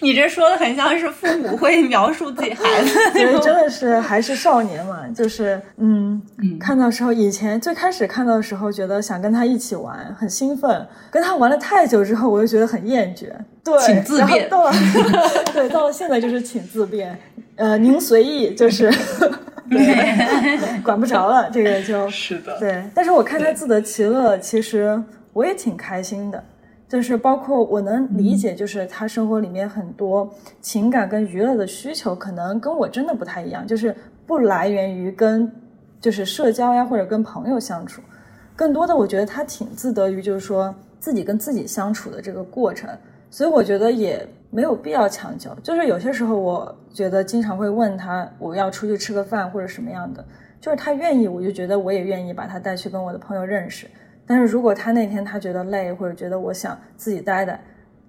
你这说的很像是父母会描述自己孩子，所以真的是还是少年嘛，就是嗯，看到时候以前最开始看到的时候，觉得想跟他一起玩，很兴奋。跟他玩了太久之后，我又觉得很厌倦。对，请自便。到了，对，到了现在就是请自便。呃，您随意，就是 管不着了。这个就 是的，对。但是我看他自得其乐，其实我也挺开心的。就是包括我能理解，就是他生活里面很多情感跟娱乐的需求，可能跟我真的不太一样，就是不来源于跟就是社交呀或者跟朋友相处，更多的我觉得他挺自得于就是说自己跟自己相处的这个过程，所以我觉得也没有必要强求。就是有些时候我觉得经常会问他我要出去吃个饭或者什么样的，就是他愿意，我就觉得我也愿意把他带去跟我的朋友认识。但是如果他那天他觉得累，或者觉得我想自己待待，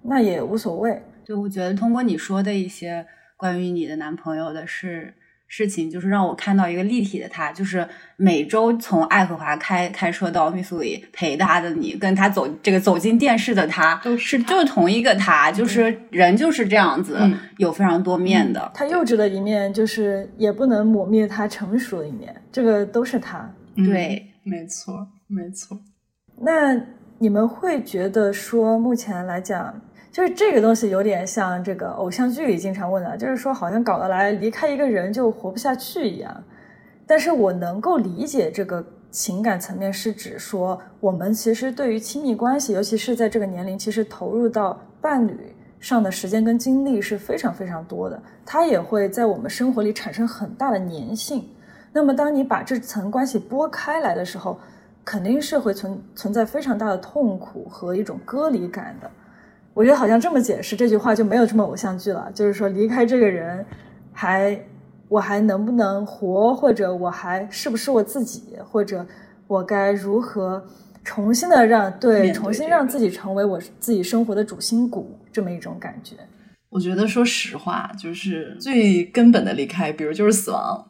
那也无所谓。对，我觉得通过你说的一些关于你的男朋友的事事情，就是让我看到一个立体的他，就是每周从爱荷华开开车到密苏里陪他的你，跟他走这个走进电视的他，都是就是同一个他，就是人就是这样子，有非常多面的。他幼稚的一面，就是也不能抹灭他成熟的一面，这个都是他。对，没错，没错。那你们会觉得说，目前来讲，就是这个东西有点像这个偶像剧里经常问的，就是说好像搞得来离开一个人就活不下去一样。但是我能够理解这个情感层面，是指说我们其实对于亲密关系，尤其是在这个年龄，其实投入到伴侣上的时间跟精力是非常非常多的，它也会在我们生活里产生很大的粘性。那么当你把这层关系拨开来的时候，肯定是会存存在非常大的痛苦和一种割离感的。我觉得好像这么解释这句话就没有这么偶像剧了。就是说，离开这个人，还我还能不能活，或者我还是不是我自己，或者我该如何重新的让对重新让自己成为我自己生活的主心骨，这么一种感觉。我觉得说实话，就是最根本的离开，比如就是死亡。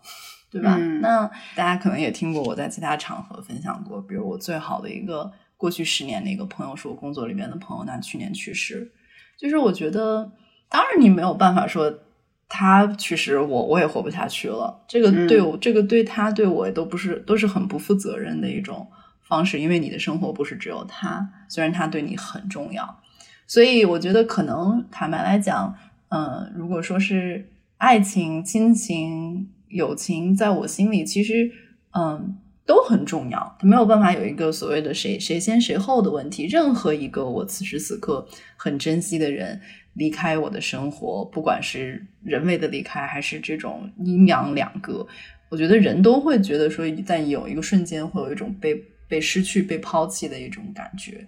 对吧？那大家可能也听过我在其他场合分享过，比如我最好的一个过去十年的一个朋友，是我工作里面的朋友，那去年去世。就是我觉得，当然你没有办法说他去世，我我也活不下去了。这个对我，这个对他对我都不是都是很不负责任的一种方式，因为你的生活不是只有他，虽然他对你很重要。所以我觉得，可能坦白来讲，嗯，如果说是爱情、亲情。友情在我心里其实，嗯，都很重要。他没有办法有一个所谓的谁谁先谁后的问题。任何一个我此时此刻很珍惜的人离开我的生活，不管是人为的离开，还是这种阴阳两隔，我觉得人都会觉得说，在有一个瞬间会有一种被被失去、被抛弃的一种感觉。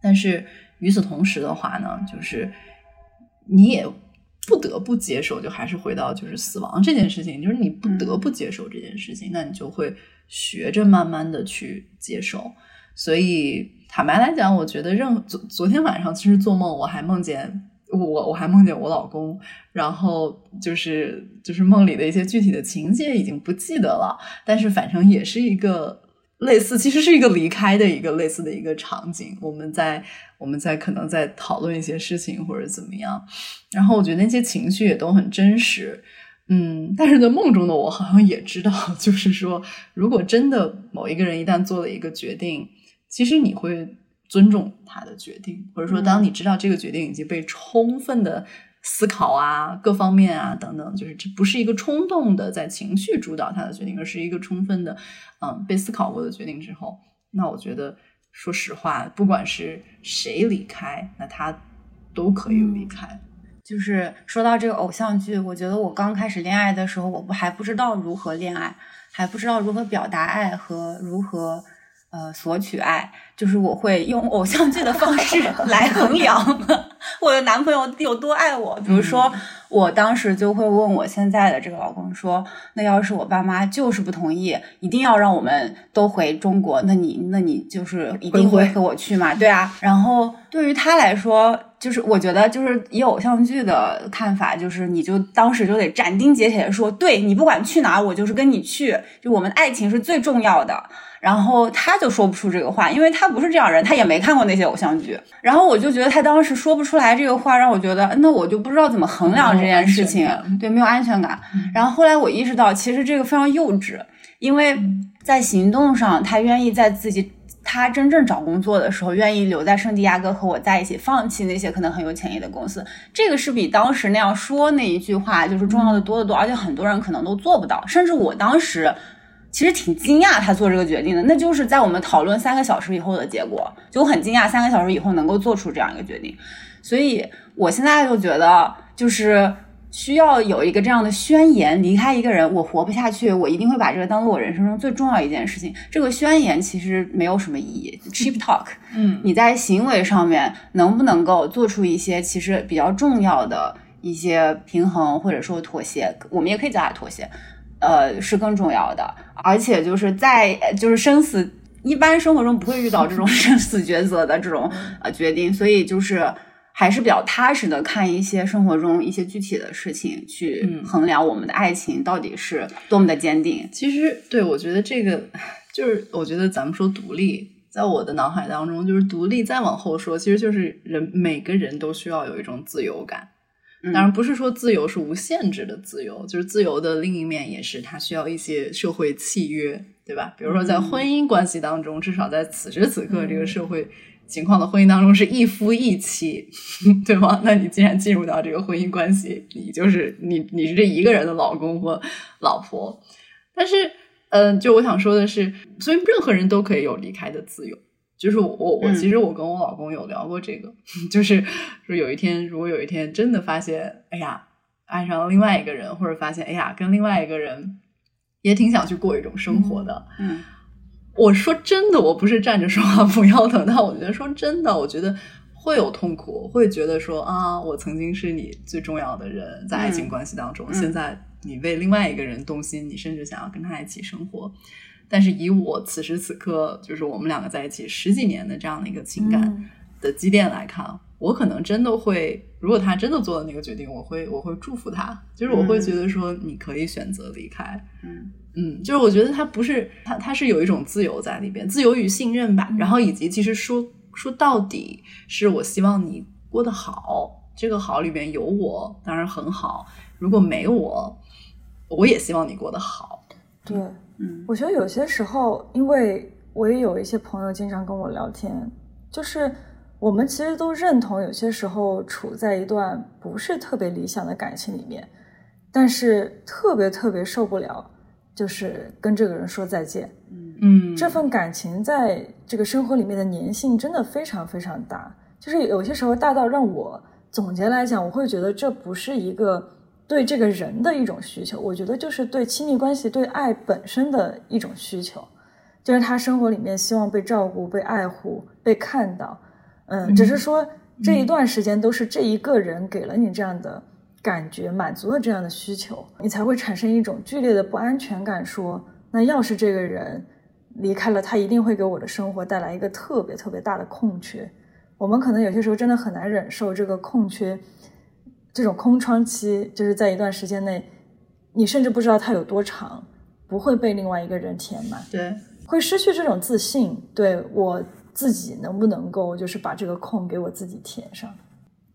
但是与此同时的话呢，就是你也。不得不接受，就还是回到就是死亡这件事情，就是你不得不接受这件事情，那你就会学着慢慢的去接受。所以坦白来讲，我觉得任昨昨天晚上其实做梦，我还梦见我我还梦见我老公，然后就是就是梦里的一些具体的情节已经不记得了，但是反正也是一个。类似其实是一个离开的一个类似的一个场景，我们在我们在可能在讨论一些事情或者怎么样，然后我觉得那些情绪也都很真实，嗯，但是在梦中的我好像也知道，就是说，如果真的某一个人一旦做了一个决定，其实你会尊重他的决定，或者说当你知道这个决定已经被充分的。思考啊，各方面啊，等等，就是这不是一个冲动的在情绪主导他的决定，而是一个充分的，嗯，被思考过的决定之后，那我觉得，说实话，不管是谁离开，那他都可以离开。就是说到这个偶像剧，我觉得我刚开始恋爱的时候，我不还不知道如何恋爱，还不知道如何表达爱和如何。呃，索取爱就是我会用偶像剧的方式 来衡量我的男朋友有多爱我。比如说，我当时就会问我现在的这个老公说：“那要是我爸妈就是不同意，一定要让我们都回中国，那你那你就是一定会和我去嘛？对啊。然后对于他来说，就是我觉得就是以偶像剧的看法，就是你就当时就得斩钉截铁的说，对你不管去哪儿，我就是跟你去，就我们爱情是最重要的。然后他就说不出这个话，因为他不是这样人，他也没看过那些偶像剧。然后我就觉得他当时说不出来这个话，让我觉得那我就不知道怎么衡量这件事情，对，没有安全感。然后后来我意识到，其实这个非常幼稚，因为在行动上，他愿意在自己他真正找工作的时候，愿意留在圣地亚哥和我在一起，放弃那些可能很有潜力的公司，这个是比当时那样说那一句话就是重要的多得多，而且很多人可能都做不到，甚至我当时。其实挺惊讶他做这个决定的，那就是在我们讨论三个小时以后的结果，就我很惊讶三个小时以后能够做出这样一个决定，所以我现在就觉得就是需要有一个这样的宣言，离开一个人我活不下去，我一定会把这个当做我人生中最重要一件事情。这个宣言其实没有什么意义，cheap talk。嗯，你在行为上面能不能够做出一些其实比较重要的一些平衡或者说妥协，我们也可以叫它妥协。呃，是更重要的，而且就是在就是生死，一般生活中不会遇到这种生死抉择的这种呃决定，所以就是还是比较踏实的看一些生活中一些具体的事情，去衡量我们的爱情到底是多么的坚定。其实，对我觉得这个就是，我觉得咱们说独立，在我的脑海当中，就是独立再往后说，其实就是人每个人都需要有一种自由感。当然不是说自由是无限制的自由，就是自由的另一面也是它需要一些社会契约，对吧？比如说在婚姻关系当中，至少在此时此刻这个社会情况的婚姻当中是一夫一妻，对吗？那你既然进入到这个婚姻关系，你就是你你是这一个人的老公或老婆。但是，嗯，就我想说的是，所以任何人都可以有离开的自由。就是我我其实我跟我老公有聊过这个，就是说有一天如果有一天真的发现，哎呀爱上了另外一个人，或者发现哎呀跟另外一个人也挺想去过一种生活的，嗯，我说真的，我不是站着说话不腰疼，但我觉得说真的，我觉得会有痛苦，会觉得说啊，我曾经是你最重要的人，在爱情关系当中，现在你为另外一个人动心，你甚至想要跟他一起生活。但是以我此时此刻，就是我们两个在一起十几年的这样的一个情感的积淀来看，我可能真的会，如果他真的做了那个决定，我会我会祝福他，就是我会觉得说你可以选择离开，嗯。嗯，就是我觉得他不是他他是有一种自由在里边，自由与信任吧，然后以及其实说说到底是我希望你过得好，这个好里边有我当然很好，如果没我，我也希望你过得好，对。嗯，我觉得有些时候，因为我也有一些朋友经常跟我聊天，就是我们其实都认同，有些时候处在一段不是特别理想的感情里面，但是特别特别受不了，就是跟这个人说再见。嗯，这份感情在这个生活里面的粘性真的非常非常大，就是有些时候大到让我总结来讲，我会觉得这不是一个。对这个人的一种需求，我觉得就是对亲密关系、对爱本身的一种需求，就是他生活里面希望被照顾、被爱护、被看到。嗯，只是说这一段时间都是这一个人给了你这样的感觉，满足了这样的需求，你才会产生一种剧烈的不安全感。说，那要是这个人离开了，他一定会给我的生活带来一个特别特别大的空缺。我们可能有些时候真的很难忍受这个空缺。这种空窗期，就是在一段时间内，你甚至不知道它有多长，不会被另外一个人填满，对，会失去这种自信，对我自己能不能够就是把这个空给我自己填上。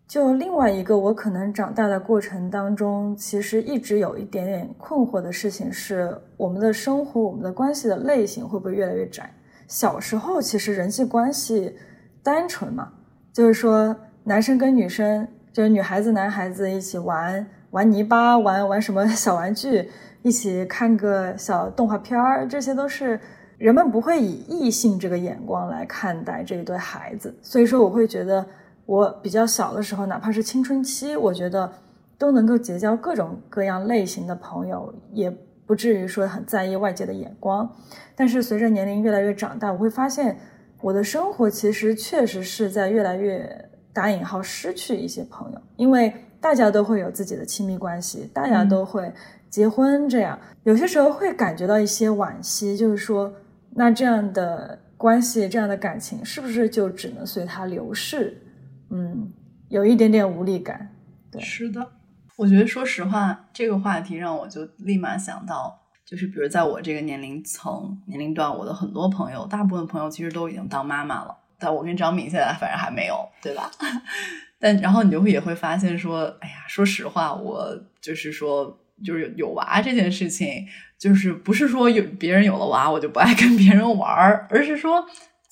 就另外一个，我可能长大的过程当中，其实一直有一点点困惑的事情是，我们的生活，我们的关系的类型会不会越来越窄？小时候其实人际关系单纯嘛，就是说男生跟女生。就是女孩子、男孩子一起玩玩泥巴，玩玩什么小玩具，一起看个小动画片儿，这些都是人们不会以异性这个眼光来看待这一对孩子。所以说，我会觉得我比较小的时候，哪怕是青春期，我觉得都能够结交各种各样类型的朋友，也不至于说很在意外界的眼光。但是随着年龄越来越长大，我会发现我的生活其实确实是在越来越。打引号失去一些朋友，因为大家都会有自己的亲密关系，大家都会结婚，这样有些时候会感觉到一些惋惜，就是说，那这样的关系，这样的感情，是不是就只能随它流逝？嗯，有一点点无力感。对，是的，我觉得说实话，这个话题让我就立马想到，就是比如在我这个年龄层、年龄段，我的很多朋友，大部分朋友其实都已经当妈妈了，但我跟张敏现在反正还没有，对吧？但然后你就会也会发现说，哎呀，说实话，我就是说，就是有娃这件事情，就是不是说有别人有了娃我就不爱跟别人玩儿，而是说。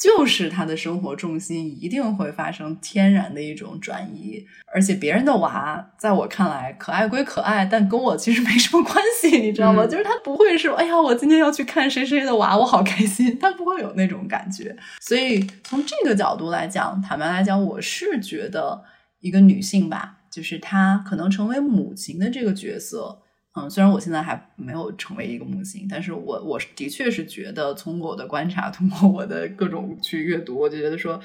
就是他的生活重心一定会发生天然的一种转移，而且别人的娃在我看来可爱归可爱，但跟我其实没什么关系，你知道吗？就是他不会说，哎呀，我今天要去看谁谁的娃，我好开心，他不会有那种感觉。所以从这个角度来讲，坦白来讲，我是觉得一个女性吧，就是她可能成为母亲的这个角色。嗯，虽然我现在还没有成为一个母亲，但是我我的确是觉得，从我的观察，通过我的各种去阅读，我就觉得说，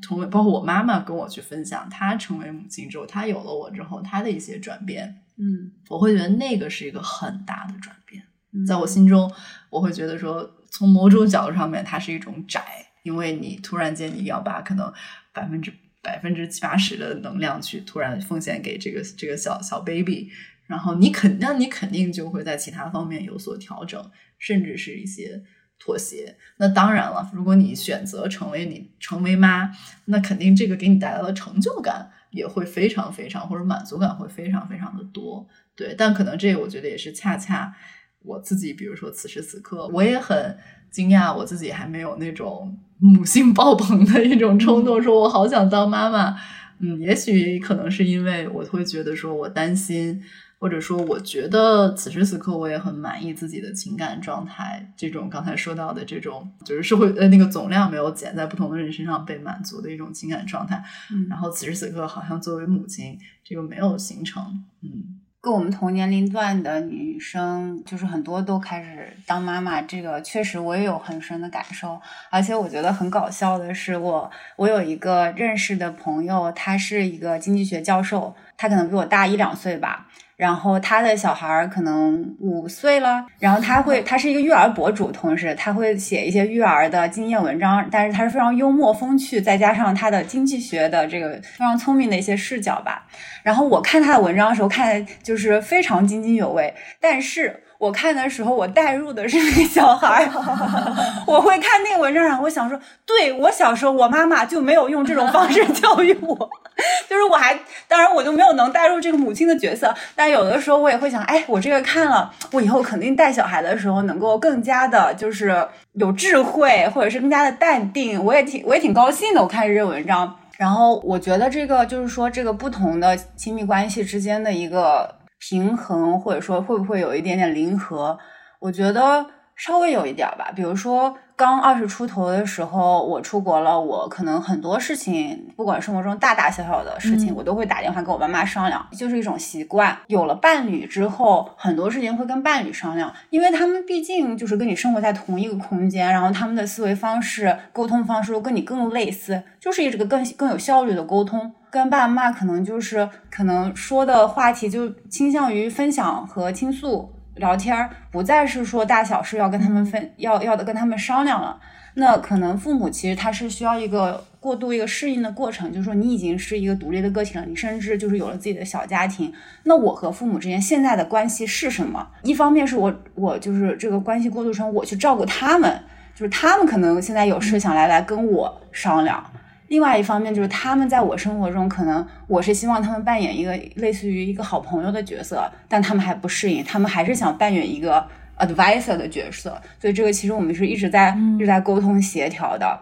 成为包括我妈妈跟我去分享，她成为母亲之后，她有了我之后，她的一些转变，嗯，我会觉得那个是一个很大的转变，在我心中，我会觉得说，从某种角度上面，它是一种窄，因为你突然间你要把可能百分之百分之七八十的能量去突然奉献给这个这个小小 baby。然后你肯，那你肯定就会在其他方面有所调整，甚至是一些妥协。那当然了，如果你选择成为你成为妈，那肯定这个给你带来的成就感也会非常非常，或者满足感会非常非常的多。对，但可能这我觉得也是恰恰我自己，比如说此时此刻，我也很惊讶，我自己还没有那种母性爆棚的一种冲动，说我好想当妈妈。嗯，也许可能是因为我会觉得说我担心。或者说，我觉得此时此刻我也很满意自己的情感状态。这种刚才说到的这种，就是社会呃那个总量没有减，在不同的人身上被满足的一种情感状态。嗯，然后此时此刻好像作为母亲，这个没有形成。嗯，跟我们同年龄段的女生，就是很多都开始当妈妈，这个确实我也有很深的感受。而且我觉得很搞笑的是，我我有一个认识的朋友，他是一个经济学教授，他可能比我大一两岁吧。然后他的小孩儿可能五岁了，然后他会，他是一个育儿博主，同时他会写一些育儿的经验文章，但是他是非常幽默风趣，再加上他的经济学的这个非常聪明的一些视角吧。然后我看他的文章的时候，看就是非常津津有味，但是。我看的时候，我带入的是那个小孩，我会看那个文章，然后我想说，对我小时候，我妈妈就没有用这种方式教育我，就是我还，当然我就没有能带入这个母亲的角色，但有的时候我也会想，哎，我这个看了，我以后肯定带小孩的时候能够更加的，就是有智慧，或者是更加的淡定，我也挺，我也挺高兴的。我看这篇文章，然后我觉得这个就是说，这个不同的亲密关系之间的一个。平衡，或者说会不会有一点点零和？我觉得稍微有一点吧。比如说，刚二十出头的时候，我出国了，我可能很多事情，不管生活中大大小小的事情，我都会打电话跟我爸妈商量，就是一种习惯。有了伴侣之后，很多事情会跟伴侣商量，因为他们毕竟就是跟你生活在同一个空间，然后他们的思维方式、沟通方式都跟你更类似，就是这个更更有效率的沟通。跟爸妈可能就是可能说的话题就倾向于分享和倾诉聊天儿，不再是说大小事要跟他们分要要的跟他们商量了。那可能父母其实他是需要一个过渡一个适应的过程，就是说你已经是一个独立的个体了，你甚至就是有了自己的小家庭。那我和父母之间现在的关系是什么？一方面是我我就是这个关系过渡成我去照顾他们，就是他们可能现在有事想来来跟我商量。另外一方面就是他们在我生活中，可能我是希望他们扮演一个类似于一个好朋友的角色，但他们还不适应，他们还是想扮演一个 advisor 的角色。所以这个其实我们是一直在一直在沟通协调的。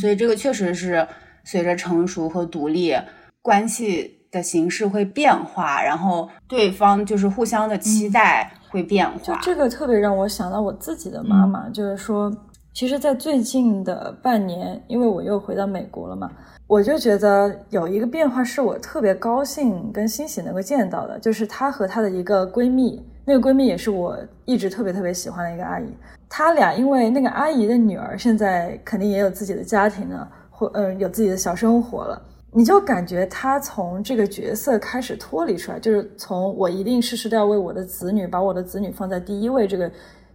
所以这个确实是随着成熟和独立，关系的形式会变化，然后对方就是互相的期待会变化。就这个特别让我想到我自己的妈妈，就是说。其实，在最近的半年，因为我又回到美国了嘛，我就觉得有一个变化是我特别高兴跟欣喜能够见到的，就是她和她的一个闺蜜，那个闺蜜也是我一直特别特别喜欢的一个阿姨。她俩因为那个阿姨的女儿现在肯定也有自己的家庭了，或嗯有自己的小生活了，你就感觉她从这个角色开始脱离出来，就是从我一定事事都要为我的子女，把我的子女放在第一位这个。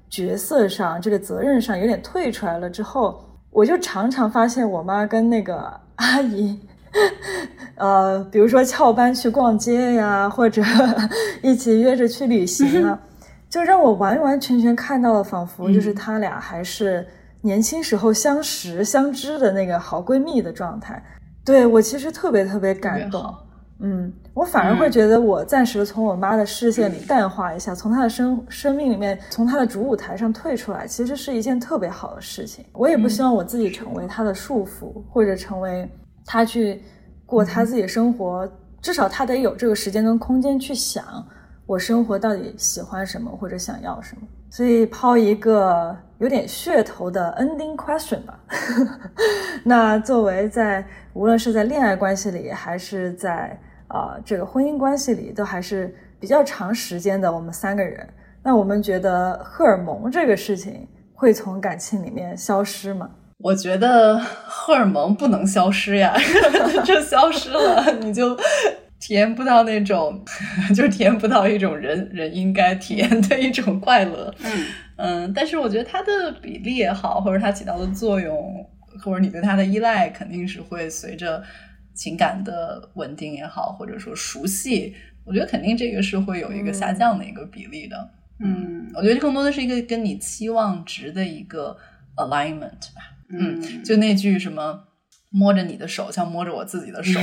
角色上，这个责任上有点退出来了之后，我就常常发现我妈跟那个阿姨呃，比如说翘班去逛街呀，或者 一起约着去旅行啊，就让我完完全全看到了，仿佛就是她俩还是年轻时候相识相知的那个好闺蜜的状态。对我其实特别特别感动。嗯，我反而会觉得，我暂时从我妈的视线里淡化一下，从她的生生命里面，从她的主舞台上退出来，其实是一件特别好的事情。我也不希望我自己成为她的束缚，或者成为她去过她自己的生活。至少她得有这个时间跟空间去想，我生活到底喜欢什么或者想要什么。所以抛一个有点噱头的 ending question 吧。那作为在无论是在恋爱关系里，还是在啊，这个婚姻关系里都还是比较长时间的。我们三个人，那我们觉得荷尔蒙这个事情会从感情里面消失吗？我觉得荷尔蒙不能消失呀，这消失了你就体验不到那种，就体验不到一种人人应该体验的一种快乐。嗯嗯，但是我觉得它的比例也好，或者它起到的作用，或者你对它的依赖，肯定是会随着。情感的稳定也好，或者说熟悉，我觉得肯定这个是会有一个下降的一个比例的。嗯，我觉得更多的是一个跟你期望值的一个 alignment 吧。嗯，就那句什么。摸着你的手，像摸着我自己的手，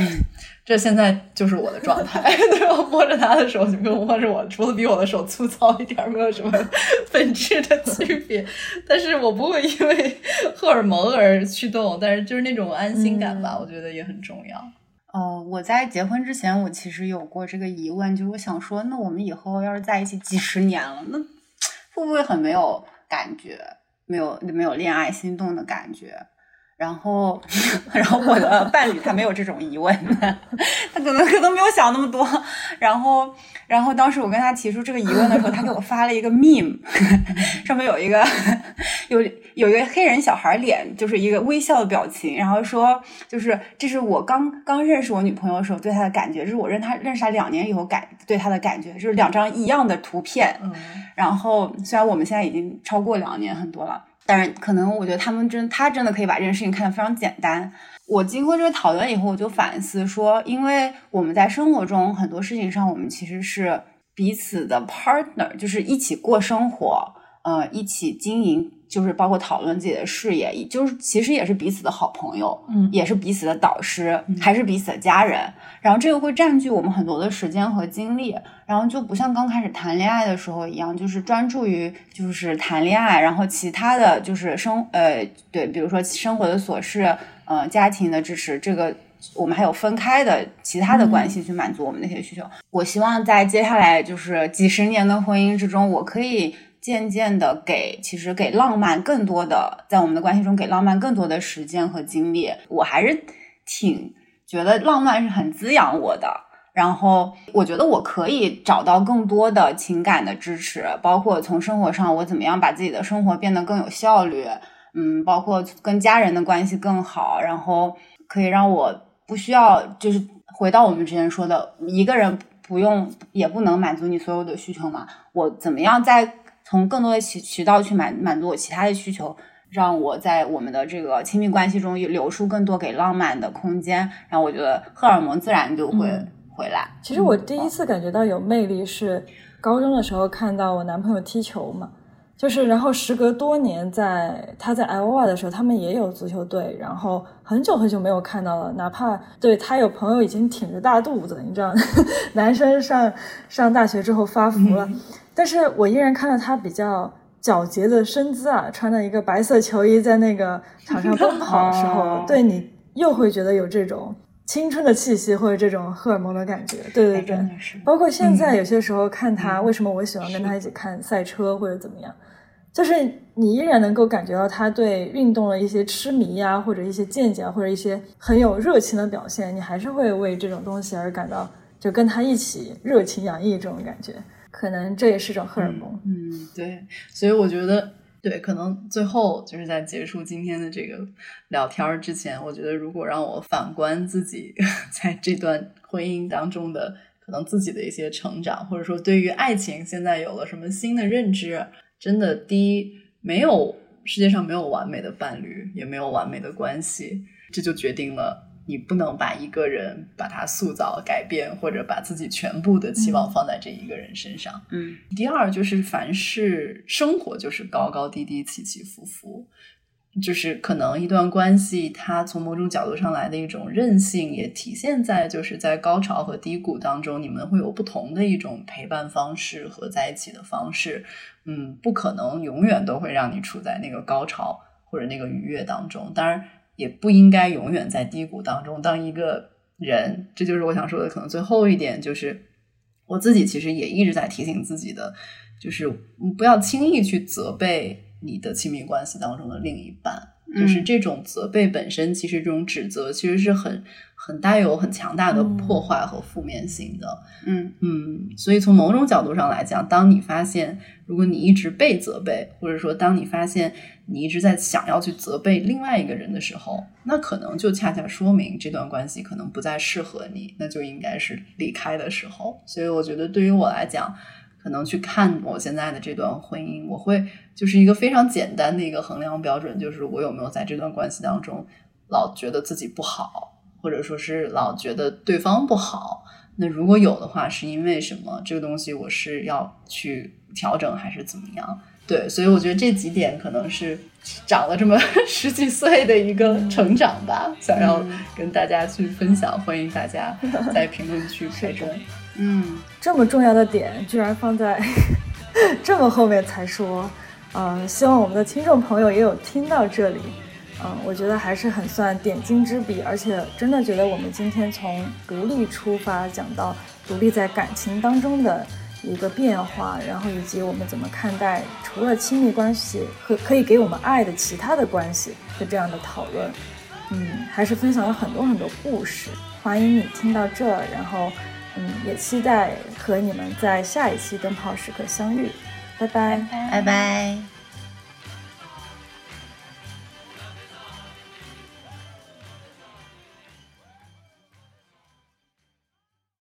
这现在就是我的状态。对吧？摸着他的手，就跟摸着我，除了比我的手粗糙一点，没有什么 本质的区别。但是我不会因为荷尔蒙而驱动，但是就是那种安心感吧，我觉得也很重要。哦，我在结婚之前，我其实有过这个疑问，就是我想说，那我们以后要是在一起几十年了，那会不会很没有感觉，没有没有恋爱心动的感觉？然后，然后我的伴侣他没有这种疑问，他可能可能没有想那么多。然后，然后当时我跟他提出这个疑问的时候，他给我发了一个 meme，上面有一个有有一个黑人小孩脸，就是一个微笑的表情，然后说，就是这是我刚刚认识我女朋友的时候对她的感觉，这是我认她认识她两年以后感对她的感觉，就是两张一样的图片。然后，虽然我们现在已经超过两年很多了。但是可能我觉得他们真，他真的可以把这件事情看得非常简单。我经过这个讨论以后，我就反思说，因为我们在生活中很多事情上，我们其实是彼此的 partner，就是一起过生活，呃，一起经营。就是包括讨论自己的事业，就是其实也是彼此的好朋友，嗯，也是彼此的导师，还是彼此的家人。然后这个会占据我们很多的时间和精力，然后就不像刚开始谈恋爱的时候一样，就是专注于就是谈恋爱，然后其他的就是生呃对，比如说生活的琐事，呃家庭的支持，这个我们还有分开的其他的关系去满足我们那些需求。我希望在接下来就是几十年的婚姻之中，我可以。渐渐的给，其实给浪漫更多的，在我们的关系中给浪漫更多的时间和精力，我还是挺觉得浪漫是很滋养我的。然后我觉得我可以找到更多的情感的支持，包括从生活上我怎么样把自己的生活变得更有效率，嗯，包括跟家人的关系更好，然后可以让我不需要就是回到我们之前说的，一个人不用也不能满足你所有的需求嘛，我怎么样在。从更多的渠渠道去满满足我其他的需求，让我在我们的这个亲密关系中留出更多给浪漫的空间，然后我觉得荷尔蒙自然就会回来。其实我第一次感觉到有魅力是高中的时候看到我男朋友踢球嘛，就是然后时隔多年在他在 Y 的时候，他们也有足球队，然后很久很久没有看到了，哪怕对他有朋友已经挺着大肚子，你知道，男生上上大学之后发福了。但是我依然看到他比较皎洁的身姿啊，穿着一个白色球衣在那个场上奔跑的时候，对你又会觉得有这种青春的气息或者这种荷尔蒙的感觉。对对对，包括现在有些时候看他，为什么我喜欢跟他一起看赛车或者怎么样，就是你依然能够感觉到他对运动的一些痴迷呀，或者一些见解，或者一些很有热情的表现，你还是会为这种东西而感到，就跟他一起热情洋溢这种感觉。可能这也是种荷尔蒙，嗯，对，所以我觉得，对，可能最后就是在结束今天的这个聊天之前，我觉得如果让我反观自己 在这段婚姻当中的可能自己的一些成长，或者说对于爱情现在有了什么新的认知，真的，第一，没有世界上没有完美的伴侣，也没有完美的关系，这就决定了你不能把一个人把他塑造、改变，或者把自己全部的期望放在这一个人身上。嗯，第二就是凡是生活就是高高低低、起起伏伏。就是可能一段关系，它从某种角度上来的一种韧性，也体现在就是在高潮和低谷当中，你们会有不同的一种陪伴方式和在一起的方式。嗯，不可能永远都会让你处在那个高潮或者那个愉悦当中，当然也不应该永远在低谷当中。当一个人，这就是我想说的，可能最后一点就是我自己其实也一直在提醒自己的，就是不要轻易去责备。你的亲密关系当中的另一半，就是这种责备本身，其实这种指责其实是很很带有很强大的破坏和负面性的。嗯嗯，所以从某种角度上来讲，当你发现如果你一直被责备，或者说当你发现你一直在想要去责备另外一个人的时候，那可能就恰恰说明这段关系可能不再适合你，那就应该是离开的时候。所以我觉得对于我来讲。可能去看我现在的这段婚姻，我会就是一个非常简单的一个衡量标准，就是我有没有在这段关系当中老觉得自己不好，或者说是老觉得对方不好。那如果有的话，是因为什么？这个东西我是要去调整，还是怎么样？对，所以我觉得这几点可能是长了这么 十几岁的一个成长吧，想要跟大家去分享。欢迎大家在评论区陪着。嗯，这么重要的点居然放在 这么后面才说，嗯，希望我们的听众朋友也有听到这里，嗯，我觉得还是很算点睛之笔，而且真的觉得我们今天从独立出发讲到独立在感情当中的一个变化，然后以及我们怎么看待除了亲密关系和可以给我们爱的其他的关系的这样的讨论，嗯，还是分享了很多很多故事，欢迎你听到这，然后。嗯，也期待和你们在下一期灯泡时刻相遇，拜拜，拜拜。